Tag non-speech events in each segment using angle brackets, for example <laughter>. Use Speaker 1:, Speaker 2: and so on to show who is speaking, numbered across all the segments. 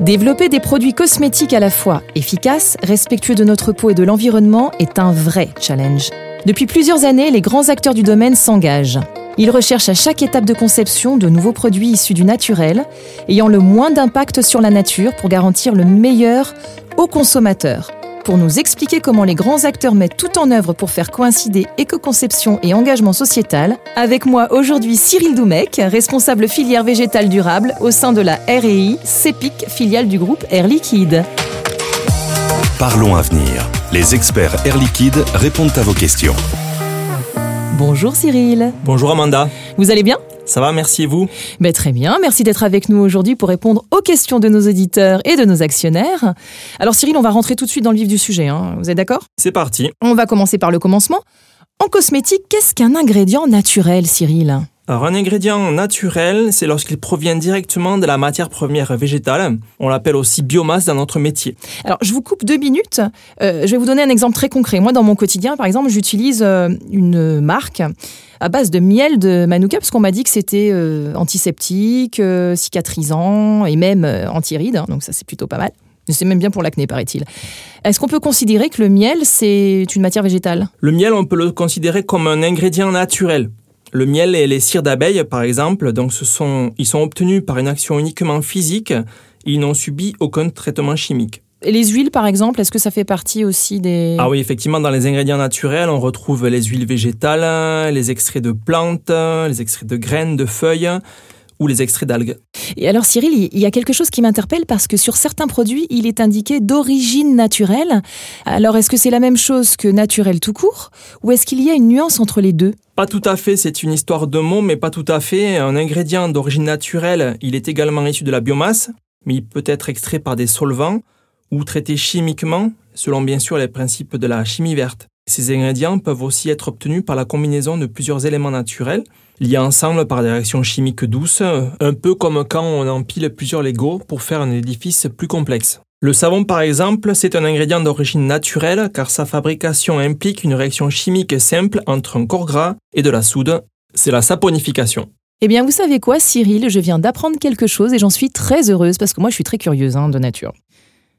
Speaker 1: Développer des produits cosmétiques à la fois efficaces, respectueux de notre peau et de l'environnement est un vrai challenge. Depuis plusieurs années, les grands acteurs du domaine s'engagent. Ils recherchent à chaque étape de conception de nouveaux produits issus du naturel, ayant le moins d'impact sur la nature pour garantir le meilleur aux consommateurs. Pour nous expliquer comment les grands acteurs mettent tout en œuvre pour faire coïncider éco-conception et engagement sociétal, avec moi aujourd'hui Cyril Doumec, responsable filière végétale durable au sein de la REI, CEPIC, filiale du groupe Air Liquide.
Speaker 2: Parlons Avenir. Les experts Air Liquide répondent à vos questions.
Speaker 1: Bonjour Cyril.
Speaker 3: Bonjour Amanda.
Speaker 1: Vous allez bien?
Speaker 3: Ça va, merci et vous
Speaker 1: ben, Très bien, merci d'être avec nous aujourd'hui pour répondre aux questions de nos auditeurs et de nos actionnaires. Alors Cyril, on va rentrer tout de suite dans le vif du sujet, hein. vous êtes d'accord?
Speaker 3: C'est parti.
Speaker 1: On va commencer par le commencement. En cosmétique, qu'est-ce qu'un ingrédient naturel, Cyril?
Speaker 3: Alors un ingrédient naturel, c'est lorsqu'il provient directement de la matière première végétale. On l'appelle aussi biomasse dans notre métier.
Speaker 1: Alors je vous coupe deux minutes. Euh, je vais vous donner un exemple très concret. Moi, dans mon quotidien, par exemple, j'utilise euh, une marque à base de miel de manuka parce qu'on m'a dit que c'était euh, antiseptique, cicatrisant et même anti-rides. Hein, donc ça, c'est plutôt pas mal. C'est même bien pour l'acné, paraît-il. Est-ce qu'on peut considérer que le miel, c'est une matière végétale?
Speaker 3: Le miel, on peut le considérer comme un ingrédient naturel. Le miel et les cires d'abeilles, par exemple, donc ce sont, ils sont obtenus par une action uniquement physique. Ils n'ont subi aucun traitement chimique.
Speaker 1: Et les huiles, par exemple, est-ce que ça fait partie aussi des...
Speaker 3: Ah oui, effectivement, dans les ingrédients naturels, on retrouve les huiles végétales, les extraits de plantes, les extraits de graines, de feuilles ou les extraits d'algues.
Speaker 1: Et alors Cyril, il y a quelque chose qui m'interpelle parce que sur certains produits, il est indiqué d'origine naturelle. Alors est-ce que c'est la même chose que naturel tout court ou est-ce qu'il y a une nuance entre les deux?
Speaker 3: Pas tout à fait, c'est une histoire de mots, mais pas tout à fait. Un ingrédient d'origine naturelle, il est également issu de la biomasse, mais il peut être extrait par des solvants ou traité chimiquement, selon bien sûr les principes de la chimie verte. Ces ingrédients peuvent aussi être obtenus par la combinaison de plusieurs éléments naturels, liés ensemble par des réactions chimiques douces, un peu comme quand on empile plusieurs Legos pour faire un édifice plus complexe. Le savon, par exemple, c'est un ingrédient d'origine naturelle car sa fabrication implique une réaction chimique simple entre un corps gras et de la soude. C'est la saponification.
Speaker 1: Eh bien, vous savez quoi, Cyril? Je viens d'apprendre quelque chose et j'en suis très heureuse parce que moi, je suis très curieuse hein, de nature.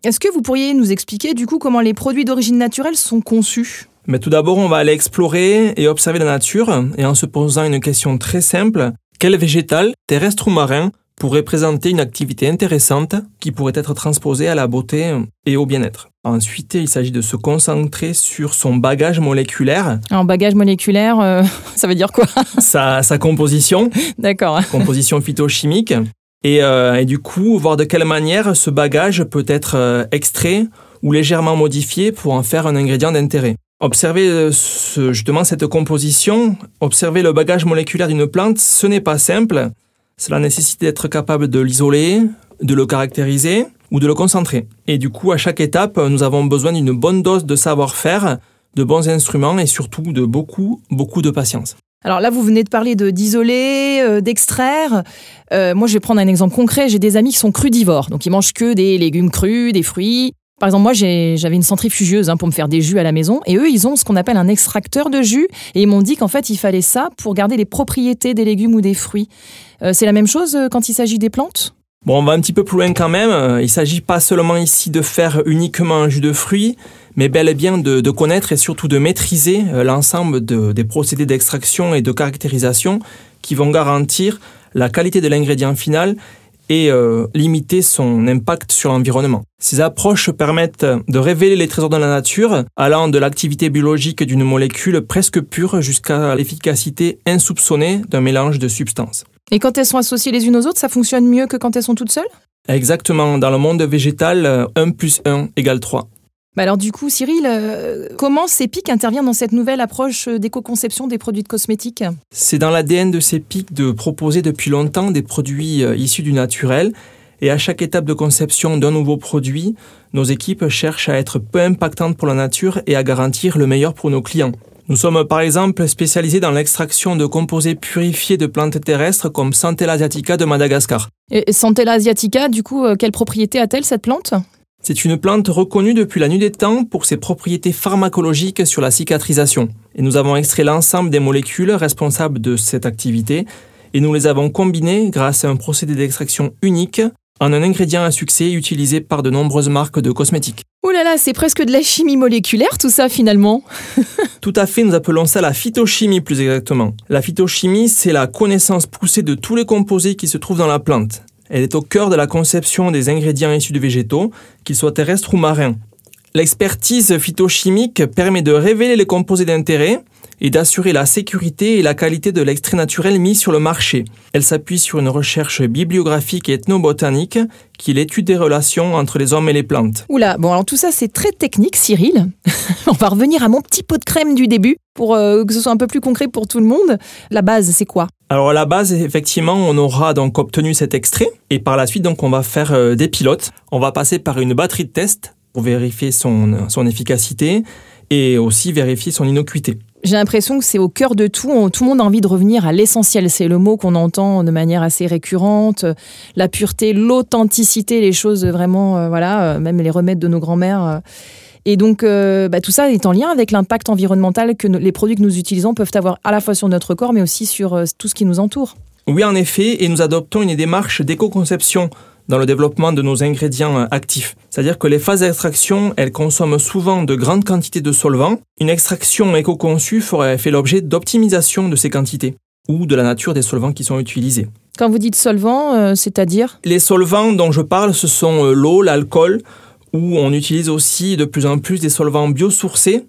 Speaker 1: Est-ce que vous pourriez nous expliquer du coup comment les produits d'origine naturelle sont conçus?
Speaker 3: Mais tout d'abord, on va aller explorer et observer la nature et en se posant une question très simple. Quel végétal, terrestre ou marin, pourrait présenter une activité intéressante qui pourrait être transposée à la beauté et au bien-être. Ensuite, il s'agit de se concentrer sur son bagage moléculaire.
Speaker 1: En bagage moléculaire, euh, <laughs> ça veut dire quoi?
Speaker 3: Sa, sa composition.
Speaker 1: D'accord.
Speaker 3: Composition phytochimique. Et, euh, et, du coup, voir de quelle manière ce bagage peut être euh, extrait ou légèrement modifié pour en faire un ingrédient d'intérêt. Observer justement cette composition, observer le bagage moléculaire d'une plante, ce n'est pas simple. Cela nécessite d'être capable de l'isoler, de le caractériser ou de le concentrer. Et du coup, à chaque étape, nous avons besoin d'une bonne dose de savoir-faire, de bons instruments et surtout de beaucoup, beaucoup de patience.
Speaker 1: Alors là, vous venez de parler de d'isoler, euh, d'extraire. Euh, moi, je vais prendre un exemple concret. J'ai des amis qui sont crudivores, donc ils mangent que des légumes crus, des fruits. Par exemple, moi, j'avais une centrifugeuse hein, pour me faire des jus à la maison, et eux, ils ont ce qu'on appelle un extracteur de jus, et ils m'ont dit qu'en fait, il fallait ça pour garder les propriétés des légumes ou des fruits. Euh, c'est la même chose euh, quand il s'agit des plantes?
Speaker 3: Bon, on va un petit peu plus loin quand même. Euh, il ne s'agit pas seulement ici de faire uniquement un jus de fruits, mais bel et bien de, connaître et surtout de maîtriser l'ensemble des procédés d'extraction et de caractérisation qui vont garantir la qualité de l'ingrédient final et euh, limiter son impact sur l'environnement. Ces approches permettent de révéler les trésors de la nature, allant de l'activité biologique d'une molécule presque pure jusqu'à l'efficacité insoupçonnée d'un mélange de substances.
Speaker 1: Et quand elles sont associées les unes aux autres, ça fonctionne mieux que quand elles sont toutes seules?
Speaker 3: Exactement. Dans le monde végétal, 1 plus 1 égale 3.
Speaker 1: Bah alors du coup, Cyril, euh, comment CEPIC intervient dans cette nouvelle approche d'éco-conception des produits de cosmétiques?
Speaker 3: C'est dans l'ADN de CEPIC de proposer depuis longtemps des produits euh, issus du naturel. Et à chaque étape de conception d'un nouveau produit, nos équipes cherchent à être peu impactantes pour la nature et à garantir le meilleur pour nos clients. Nous sommes par exemple spécialisés dans l'extraction de composés purifiés de plantes terrestres comme Centella asiatica de Madagascar.
Speaker 1: Et Centella asiatica, du coup, euh, quelle propriété a-t-elle cette plante?
Speaker 3: C'est une plante reconnue depuis la nuit des temps pour ses propriétés pharmacologiques sur la cicatrisation. Et nous avons extrait l'ensemble des molécules responsables de cette activité et nous les avons combinées grâce à un procédé d'extraction unique en un ingrédient à succès utilisé par de nombreuses marques de cosmétiques.
Speaker 1: Oh là là, c'est presque de la chimie moléculaire tout ça finalement. <laughs>
Speaker 3: tout à fait, nous appelons ça la phytochimie plus exactement. La phytochimie, c'est la connaissance poussée de tous les composés qui se trouvent dans la plante. Elle est au cœur de la conception des ingrédients issus de végétaux, qu'ils soient terrestres ou marins. L'expertise phytochimique permet de révéler les composés d'intérêt et d'assurer la sécurité et la qualité de l'extrait naturel mis sur le marché. Elle s'appuie sur une recherche bibliographique et ethnobotanique qui l'étude des relations entre les hommes et les plantes.
Speaker 1: Oula, bon alors tout ça c'est très technique Cyril. <laughs> On va revenir à mon petit pot de crème du début pour euh, que ce soit un peu plus concret pour tout le monde. La base c'est quoi?
Speaker 3: Alors à la base, effectivement, on aura donc obtenu cet extrait et par la suite, donc, on va faire euh, des pilotes. On va passer par une batterie de tests pour vérifier son, son efficacité et aussi vérifier son innocuité.
Speaker 1: J'ai l'impression que c'est au cœur de tout. tout le monde a envie de revenir à l'essentiel. C'est le mot qu'on entend de manière assez récurrente. La pureté, l'authenticité, les choses vraiment, euh, voilà, euh, même les remèdes de nos grands-mères. Et donc, bah, tout ça est en lien avec l'impact environnemental que les produits que nous utilisons peuvent avoir à la fois sur notre corps, mais aussi sur tout ce qui nous entoure.
Speaker 3: Oui, en effet, et nous adoptons une démarche d'éco-conception dans le développement de nos ingrédients euh, actifs. C'est-à-dire que les phases d'extraction, elles consomment souvent de grandes quantités de solvants. Une extraction éco-conçue ferait fait l'objet d'optimisation de ces quantités ou de la nature des solvants qui sont utilisés.
Speaker 1: Quand vous dites solvants, euh, c'est-à-dire?
Speaker 3: Les solvants dont je parle, ce sont euh, l'eau, l'alcool, où on utilise aussi de plus en plus des solvants biosourcés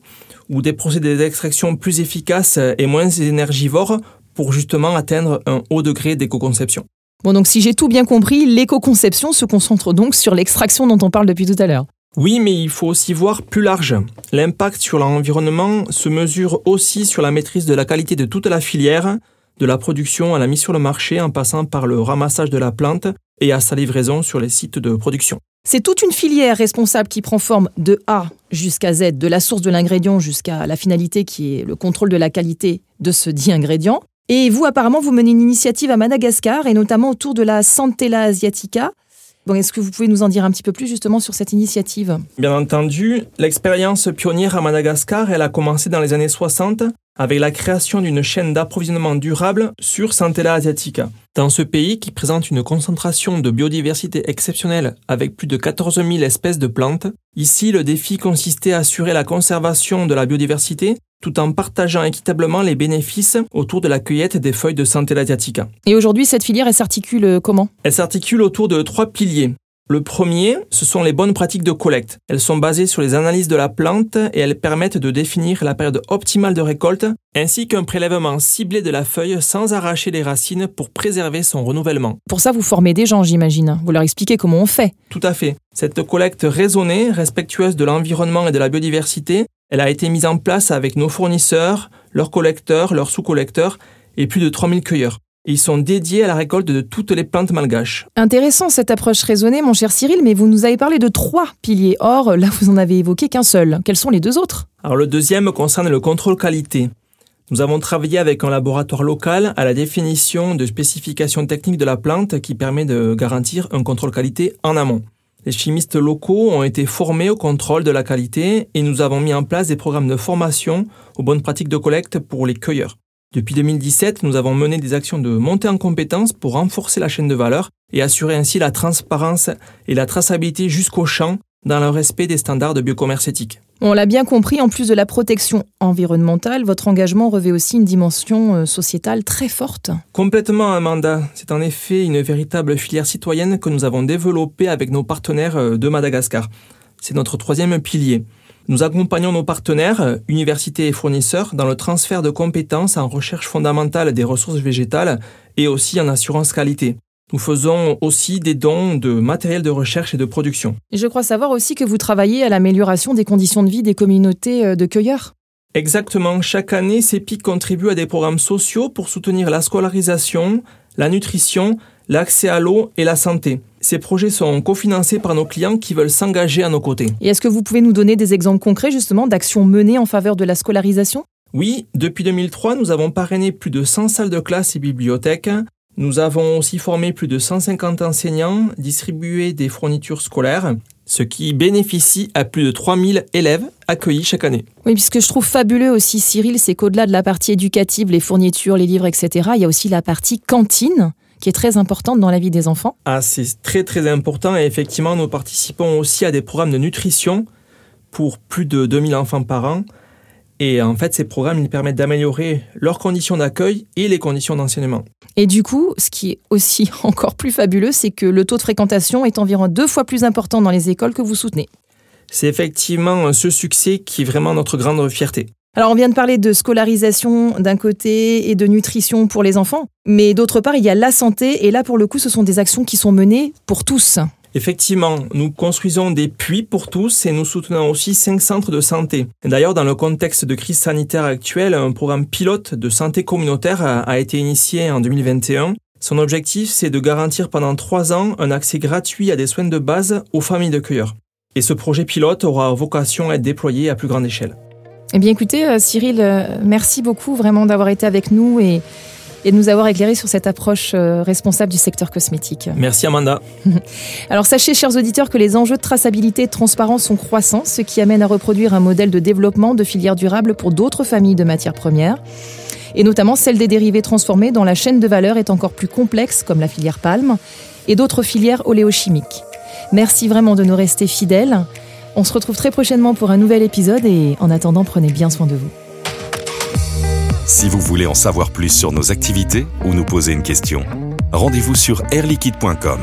Speaker 3: ou des procédés d'extraction plus efficaces et moins énergivores pour justement atteindre un haut degré d'éco-conception.
Speaker 1: Bon, donc si j'ai tout bien compris, l'éco-conception se concentre donc sur l'extraction dont on parle depuis tout à l'heure.
Speaker 3: Oui, mais il faut aussi voir plus large. L'impact sur l'environnement se mesure aussi sur la maîtrise de la qualité de toute la filière, de la production à la mise sur le marché en passant par le ramassage de la plante et à sa livraison sur les sites de production.
Speaker 1: C'est toute une filière responsable qui prend forme de A jusqu'à Z, de la source de l'ingrédient jusqu'à la finalité qui est le contrôle de la qualité de ce dit ingrédient. Et vous, apparemment, vous menez une initiative à Madagascar et notamment autour de la Santella asiatica. Bon, Est-ce que vous pouvez nous en dire un petit peu plus justement sur cette initiative?
Speaker 3: Bien entendu, l'expérience pionnière à Madagascar, elle a commencé dans les années 60 avec la création d'une chaîne d'approvisionnement durable sur Santella asiatica. Dans ce pays qui présente une concentration de biodiversité exceptionnelle avec plus de 14 000 espèces de plantes, ici le défi consistait à assurer la conservation de la biodiversité tout en partageant équitablement les bénéfices autour de la cueillette des feuilles de Santella asiatica.
Speaker 1: Et aujourd'hui, cette filière, elle s'articule comment?
Speaker 3: Elle s'articule autour de trois piliers. Le premier, ce sont les bonnes pratiques de collecte. Elles sont basées sur les analyses de la plante et elles permettent de définir la période optimale de récolte, ainsi qu'un prélèvement ciblé de la feuille sans arracher les racines pour préserver son renouvellement.
Speaker 1: Pour ça, vous formez des gens, j'imagine. Vous leur expliquez comment on fait.
Speaker 3: Tout à fait. Cette collecte raisonnée, respectueuse de l'environnement et de la biodiversité, elle a été mise en place avec nos fournisseurs, leurs collecteurs, leurs sous-collecteurs et plus de 3000 cueilleurs. Ils sont dédiés à la récolte de toutes les plantes malgaches.
Speaker 1: Intéressant cette approche raisonnée, mon cher Cyril, mais vous nous avez parlé de trois piliers. Or, là, vous en avez évoqué qu'un seul. Quels sont les deux autres?
Speaker 3: Alors, le deuxième concerne le contrôle qualité. Nous avons travaillé avec un laboratoire local à la définition de spécifications techniques de la plante qui permet de garantir un contrôle qualité en amont. Les chimistes locaux ont été formés au contrôle de la qualité et nous avons mis en place des programmes de formation aux bonnes pratiques de collecte pour les cueilleurs. Depuis 2017, nous avons mené des actions de montée en compétences pour renforcer la chaîne de valeur et assurer ainsi la transparence et la traçabilité jusqu'au champ dans le respect des standards de biocommerce éthique.
Speaker 1: On l'a bien compris, en plus de la protection environnementale, votre engagement revêt aussi une dimension euh, sociétale très forte.
Speaker 3: Complètement, Amanda. C'est en effet une véritable filière citoyenne que nous avons développée avec nos partenaires euh, de Madagascar. C'est notre troisième pilier. Nous accompagnons nos partenaires, euh, universités et fournisseurs, dans le transfert de compétences en recherche fondamentale des ressources végétales et aussi en assurance qualité. Nous faisons aussi des dons de matériel de recherche et de production.
Speaker 1: je crois savoir aussi que vous travaillez à l'amélioration des conditions de vie des communautés euh, de cueilleurs.
Speaker 3: Exactement. Chaque année, CEPIC contribue à des programmes sociaux pour soutenir la scolarisation, la nutrition, l'accès à l'eau et la santé. Ces projets sont cofinancés par nos clients qui veulent s'engager à nos côtés.
Speaker 1: Et est-ce que vous pouvez nous donner des exemples concrets justement d'actions menées en faveur de la scolarisation?
Speaker 3: Oui, depuis 2003, nous avons parrainé plus de 100 salles de classe et bibliothèques, nous avons aussi formé plus de 150 enseignants, distribué des fournitures scolaires, ce qui bénéficie à plus de 3000 élèves accueillis chaque année.
Speaker 1: Oui, puisque je trouve fabuleux aussi, Cyril, c'est qu'au-delà de la partie éducative, les fournitures, les livres, etc., il y a aussi la partie cantine qui est très importante dans la vie des enfants.
Speaker 3: Ah, c'est très très important et effectivement, nous participons aussi à des programmes de nutrition pour plus de 2000 enfants par an. Et en fait, ces programmes, ils permettent d'améliorer leurs conditions d'accueil et les conditions d'enseignement.
Speaker 1: Et du coup, ce qui est aussi <laughs> encore plus fabuleux, c'est que le taux de fréquentation est environ deux fois plus important dans les écoles que vous soutenez.
Speaker 3: C'est effectivement ce succès qui est vraiment notre grande fierté.
Speaker 1: Alors on vient de parler de scolarisation d'un côté et de nutrition pour les enfants, mais d'autre part il y a la santé et là pour le coup ce sont des actions qui sont menées pour tous.
Speaker 3: Effectivement, nous construisons des puits pour tous et nous soutenons aussi cinq centres de santé. D'ailleurs, dans le contexte de crise sanitaire actuelle, un programme pilote de santé communautaire a été initié en 2021. Son objectif, c'est de garantir pendant trois ans un accès gratuit à des soins de base aux familles de cueilleurs. Et ce projet pilote aura vocation à être déployé à plus grande échelle.
Speaker 1: Eh bien écoutez, euh, Cyril, euh, merci beaucoup vraiment d'avoir été avec nous et, de nous avoir éclairé sur cette approche euh, responsable du secteur cosmétique.
Speaker 3: Merci Amanda. <laughs>
Speaker 1: Alors sachez, chers auditeurs, que les enjeux de traçabilité et de transparence sont croissants, ce qui amène à reproduire un modèle de développement de filières durables pour d'autres familles de matières premières, et notamment celle des dérivés transformés dont la chaîne de valeur est encore plus complexe, comme la filière palme, et d'autres filières oléochimiques. Merci vraiment de nous rester fidèles. On se retrouve très prochainement pour un nouvel épisode et en attendant, prenez bien soin de vous.
Speaker 2: Si vous voulez en savoir plus sur nos activités ou nous poser une question, rendez-vous sur airliquide.com.